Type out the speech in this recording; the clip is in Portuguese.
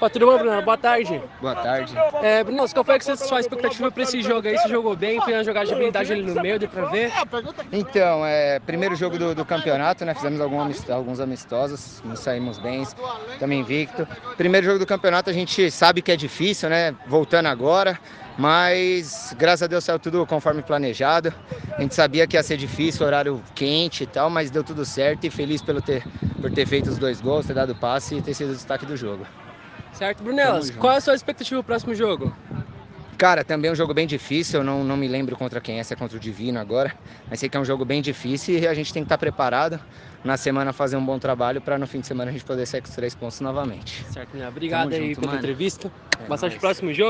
Opa, tudo bom, Bruno? Boa tarde. Boa tarde. É, Bruno, qual foi a sua expectativa para esse jogo aí? Você jogou bem, fez uma jogada de habilidade ali no meio, deu pra ver? Então, é primeiro jogo do, do campeonato, né? Fizemos amist- alguns amistosos, nos saímos bem, também invicto. Primeiro jogo do campeonato a gente sabe que é difícil, né? Voltando agora, mas graças a Deus saiu tudo conforme planejado. A gente sabia que ia ser difícil, horário quente e tal, mas deu tudo certo e feliz pelo ter, por ter feito os dois gols, ter dado passe e ter sido o destaque do jogo. Certo, Brunelas, qual é a sua expectativa pro próximo jogo? Cara, também é um jogo bem difícil, eu não, não me lembro contra quem é, se é contra o Divino agora, mas sei que é um jogo bem difícil e a gente tem que estar preparado na semana fazer um bom trabalho para no fim de semana a gente poder sair com os três pontos novamente. Certo, né? Obrigado Tamo aí junto, pela mano. entrevista. É Bastante nóis. próximo jogo.